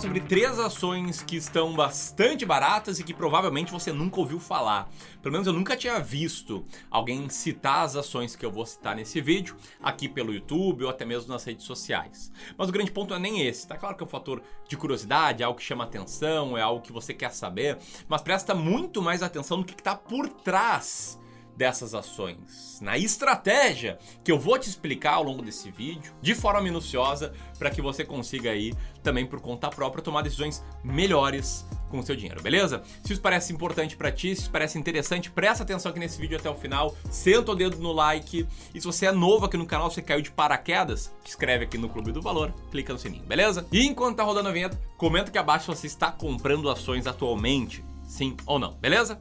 sobre três ações que estão bastante baratas e que provavelmente você nunca ouviu falar. Pelo menos eu nunca tinha visto alguém citar as ações que eu vou citar nesse vídeo, aqui pelo YouTube ou até mesmo nas redes sociais. Mas o grande ponto é nem esse, tá claro que é um fator de curiosidade, é algo que chama atenção, é algo que você quer saber, mas presta muito mais atenção no que está por trás dessas ações, na estratégia que eu vou te explicar ao longo desse vídeo, de forma minuciosa, para que você consiga aí também por conta própria tomar decisões melhores com o seu dinheiro, beleza? Se isso parece importante para ti, se isso parece interessante, presta atenção aqui nesse vídeo até o final, senta o dedo no like e se você é novo aqui no canal, você caiu de paraquedas, te inscreve aqui no Clube do Valor, clica no sininho, beleza? E enquanto tá rodando a vinheta, comenta aqui abaixo se você está comprando ações atualmente, sim ou não, beleza?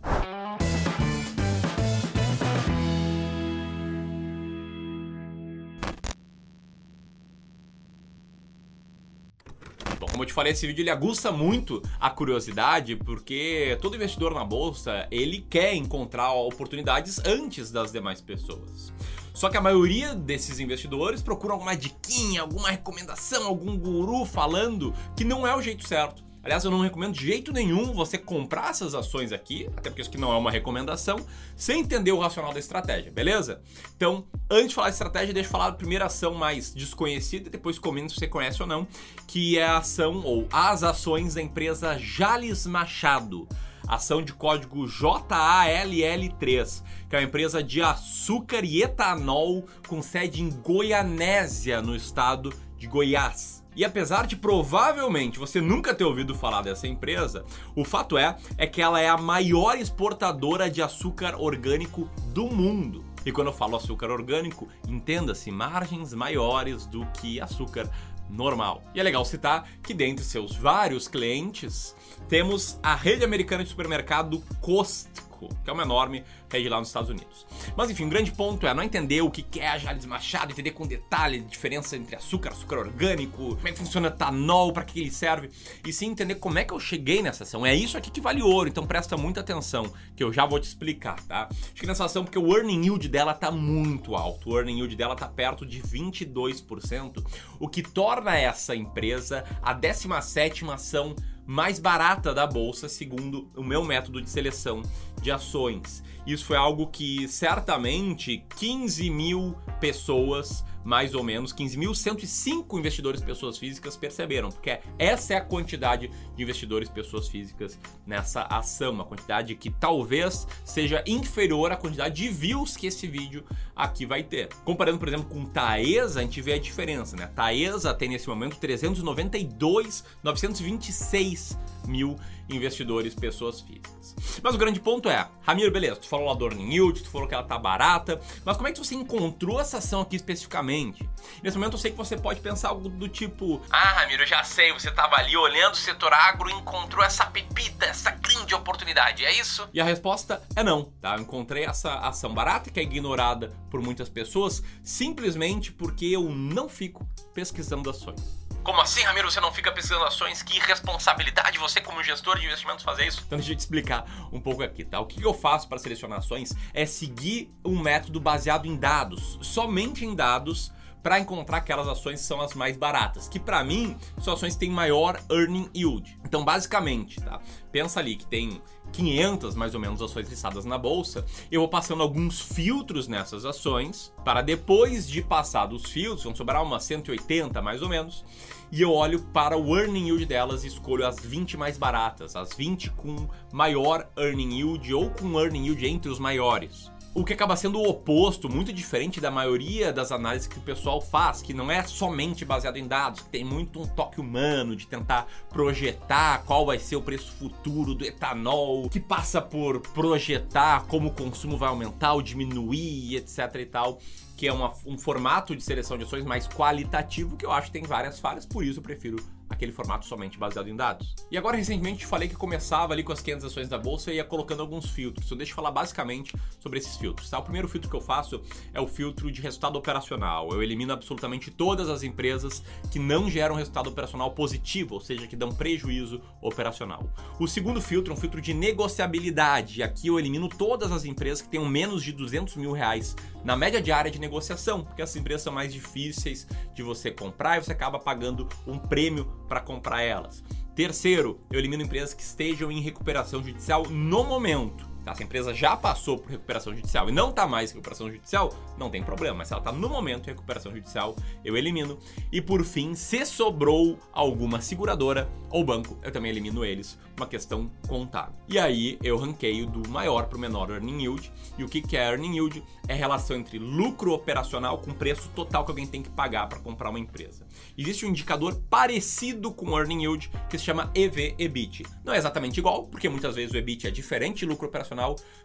Como eu te falei, esse vídeo ele aguça muito a curiosidade, porque todo investidor na bolsa, ele quer encontrar oportunidades antes das demais pessoas. Só que a maioria desses investidores procuram alguma diquinha, alguma recomendação, algum guru falando que não é o jeito certo. Aliás, eu não recomendo de jeito nenhum você comprar essas ações aqui, até porque isso aqui não é uma recomendação, sem entender o racional da estratégia, beleza? Então, antes de falar de estratégia, deixa eu falar da primeira ação mais desconhecida e depois comenta se você conhece ou não, que é a ação ou as ações da empresa Jales Machado. Ação de código JALL3, que é uma empresa de açúcar e etanol com sede em Goianésia, no estado de Goiás. E apesar de provavelmente você nunca ter ouvido falar dessa empresa, o fato é é que ela é a maior exportadora de açúcar orgânico do mundo. E quando eu falo açúcar orgânico, entenda-se margens maiores do que açúcar normal. E é legal citar que dentre seus vários clientes, temos a rede americana de supermercado Costco que é uma enorme rede lá nos Estados Unidos. Mas enfim, o grande ponto é não entender o que é a Jales Machado, entender com detalhe a diferença entre açúcar, açúcar orgânico, como é que funciona etanol, para que ele serve, e sim entender como é que eu cheguei nessa ação. É isso aqui que vale ouro, então presta muita atenção, que eu já vou te explicar, tá? Cheguei nessa ação porque o earning yield dela tá muito alto, o earning yield dela tá perto de 22%, o que torna essa empresa a 17 ação mais barata da bolsa, segundo o meu método de seleção de ações. Isso foi algo que certamente 15 mil pessoas mais ou menos 15.105 investidores pessoas físicas perceberam, porque essa é a quantidade de investidores pessoas físicas nessa ação, uma quantidade que talvez seja inferior à quantidade de views que esse vídeo aqui vai ter. Comparando, por exemplo, com Taesa, a gente vê a diferença, né? Taesa tem nesse momento 392, 926 mil investidores, pessoas físicas. Mas o grande ponto é, Ramiro, beleza, tu falou lá do Earning Yield, tu falou que ela tá barata, mas como é que você encontrou essa ação aqui especificamente? Nesse momento eu sei que você pode pensar algo do tipo, ah, Ramiro, eu já sei, você tava ali olhando o setor agro e encontrou essa pepita, essa grande oportunidade, é isso? E a resposta é não, tá? Eu encontrei essa ação barata que é ignorada por muitas pessoas simplesmente porque eu não fico pesquisando ações. Como assim, Ramiro, você não fica pesquisando ações? Que irresponsabilidade você, como gestor de investimentos, fazer isso? Então, deixa eu te explicar um pouco aqui, tá? O que eu faço para selecionar ações é seguir um método baseado em dados, somente em dados para encontrar aquelas ações que são as mais baratas, que para mim são ações que têm maior earning yield. Então, basicamente, tá? Pensa ali que tem 500 mais ou menos ações listadas na bolsa, eu vou passando alguns filtros nessas ações, para depois de passar dos filtros, vão sobrar umas 180 mais ou menos, e eu olho para o earning yield delas e escolho as 20 mais baratas, as 20 com maior earning yield ou com earning yield entre os maiores. O que acaba sendo o oposto, muito diferente da maioria das análises que o pessoal faz, que não é somente baseado em dados, que tem muito um toque humano de tentar projetar qual vai ser o preço futuro do etanol, que passa por projetar como o consumo vai aumentar ou diminuir, etc e tal que é uma, um formato de seleção de ações mais qualitativo, que eu acho que tem várias falhas, por isso eu prefiro aquele formato somente baseado em dados. E agora, recentemente, falei que começava ali com as 500 ações da bolsa e ia colocando alguns filtros. Então, deixa eu falar basicamente sobre esses filtros. Tá? O primeiro filtro que eu faço é o filtro de resultado operacional. Eu elimino absolutamente todas as empresas que não geram resultado operacional positivo, ou seja, que dão prejuízo operacional. O segundo filtro é um filtro de negociabilidade. Aqui eu elimino todas as empresas que tenham menos de 200 mil reais na média diária de negociação, porque essas empresas são mais difíceis de você comprar e você acaba pagando um prêmio para comprar elas. Terceiro, eu elimino empresas que estejam em recuperação judicial no momento. Tá? Se a empresa já passou por recuperação judicial e não está mais em recuperação judicial, não tem problema. Mas se ela está no momento em recuperação judicial, eu elimino. E por fim, se sobrou alguma seguradora ou banco, eu também elimino eles. Uma questão contábil. E aí eu ranqueio do maior para o menor earning yield. E o que é earning yield? É a relação entre lucro operacional com preço total que alguém tem que pagar para comprar uma empresa. Existe um indicador parecido com o earning yield que se chama EV/EBIT. Não é exatamente igual, porque muitas vezes o EBIT é diferente de lucro operacional,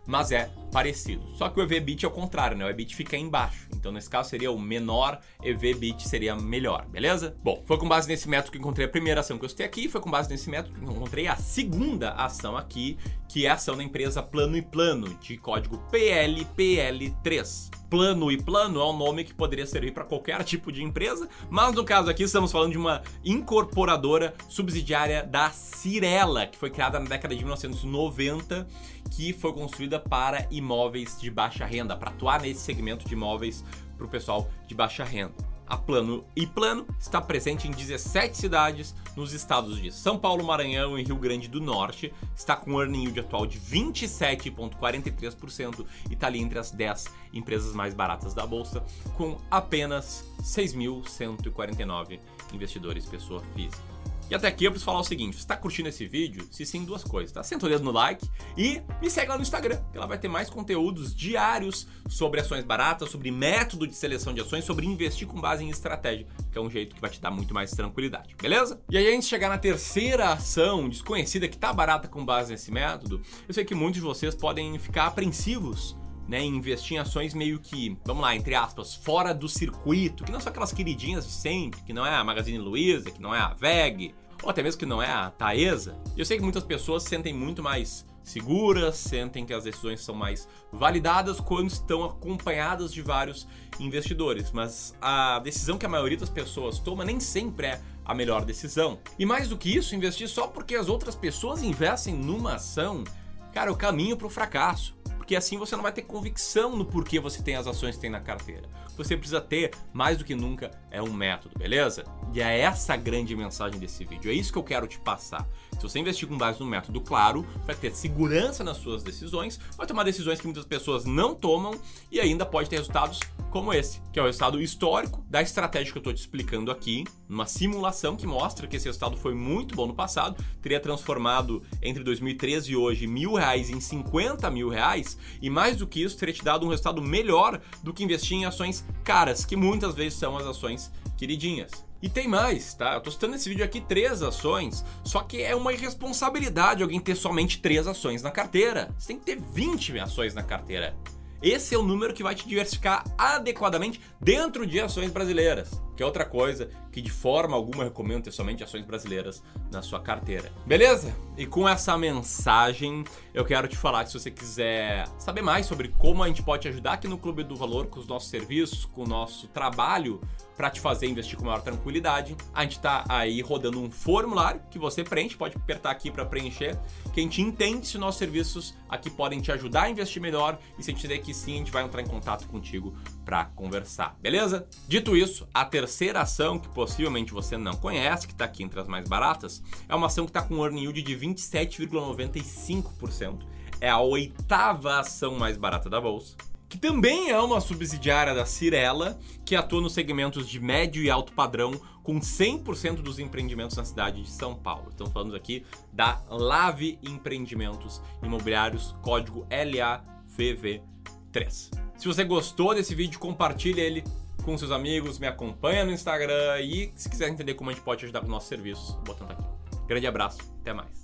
mas é parecido. Só que o EV/EBIT é o contrário, né? O EBIT fica embaixo. Então nesse caso seria o menor, EV/EBIT seria melhor, beleza? Bom, foi com base nesse método que encontrei a primeira ação que eu citei aqui, foi com base nesse método que encontrei a segunda ação aqui, que é a ação da empresa Plano e Plano, de código PLPL3. Plano e Plano é um nome que poderia servir para qualquer tipo de empresa, mas no caso aqui estamos falando de uma incorporadora subsidiária da Cirela, que foi criada na década de 1990, que foi construída para imóveis de baixa renda, para atuar nesse segmento de imóveis para o pessoal de baixa renda. A Plano e Plano está presente em 17 cidades nos estados de São Paulo, Maranhão e Rio Grande do Norte. Está com um earning yield atual de 27,43% e está ali entre as 10 empresas mais baratas da bolsa, com apenas 6.149 investidores pessoa física. E até aqui eu preciso falar o seguinte: você tá curtindo esse vídeo? Se sim, duas coisas, tá? Senta o dedo no like e me segue lá no Instagram, que ela vai ter mais conteúdos diários sobre ações baratas, sobre método de seleção de ações, sobre investir com base em estratégia, que é um jeito que vai te dar muito mais tranquilidade, beleza? E aí, antes de chegar na terceira ação desconhecida que tá barata com base nesse método, eu sei que muitos de vocês podem ficar apreensivos né, investir em ações meio que, vamos lá, entre aspas, fora do circuito, que não são aquelas queridinhas de sempre, que não é a Magazine Luiza, que não é a VEG, ou até mesmo que não é a Taesa. Eu sei que muitas pessoas sentem muito mais seguras, sentem que as decisões são mais validadas quando estão acompanhadas de vários investidores, mas a decisão que a maioria das pessoas toma nem sempre é a melhor decisão. E mais do que isso, investir só porque as outras pessoas investem numa ação, cara, é o caminho para o fracasso porque assim você não vai ter convicção no porquê você tem as ações que tem na carteira. Você precisa ter, mais do que nunca, é um método, beleza? E é essa a grande mensagem desse vídeo. É isso que eu quero te passar. Se você investir com base no método claro, vai ter segurança nas suas decisões, vai tomar decisões que muitas pessoas não tomam e ainda pode ter resultados como esse, que é o resultado histórico da estratégia que eu estou te explicando aqui, numa simulação que mostra que esse resultado foi muito bom no passado, teria transformado entre 2013 e hoje mil reais em 50 mil reais, e mais do que isso, teria te dado um resultado melhor do que investir em ações caras, que muitas vezes são as ações queridinhas. E tem mais, tá? Eu tô citando nesse vídeo aqui três ações, só que é uma irresponsabilidade alguém ter somente três ações na carteira. Você tem que ter 20 ações na carteira. Esse é o número que vai te diversificar adequadamente dentro de ações brasileiras, que é outra coisa que de forma alguma recomendo ter somente ações brasileiras na sua carteira. Beleza? E com essa mensagem, eu quero te falar que se você quiser saber mais sobre como a gente pode te ajudar aqui no Clube do Valor com os nossos serviços, com o nosso trabalho para te fazer investir com maior tranquilidade, a gente está aí rodando um formulário que você preenche, pode apertar aqui para preencher, que a gente entende se nossos serviços aqui podem te ajudar a investir melhor e se a gente der que sim, a gente vai entrar em contato contigo para conversar, beleza? Dito isso, a terceira ação que possivelmente você não conhece, que está aqui entre as mais baratas, é uma ação que está com um earning yield de 27,95%. É a oitava ação mais barata da bolsa que também é uma subsidiária da Cirela, que atua nos segmentos de médio e alto padrão, com 100% dos empreendimentos na cidade de São Paulo. Estamos falando aqui da Lave Empreendimentos Imobiliários, código LAVV3. Se você gostou desse vídeo, compartilhe ele com seus amigos, me acompanha no Instagram e se quiser entender como a gente pode ajudar com nossos serviços, botando aqui. Grande abraço, até mais.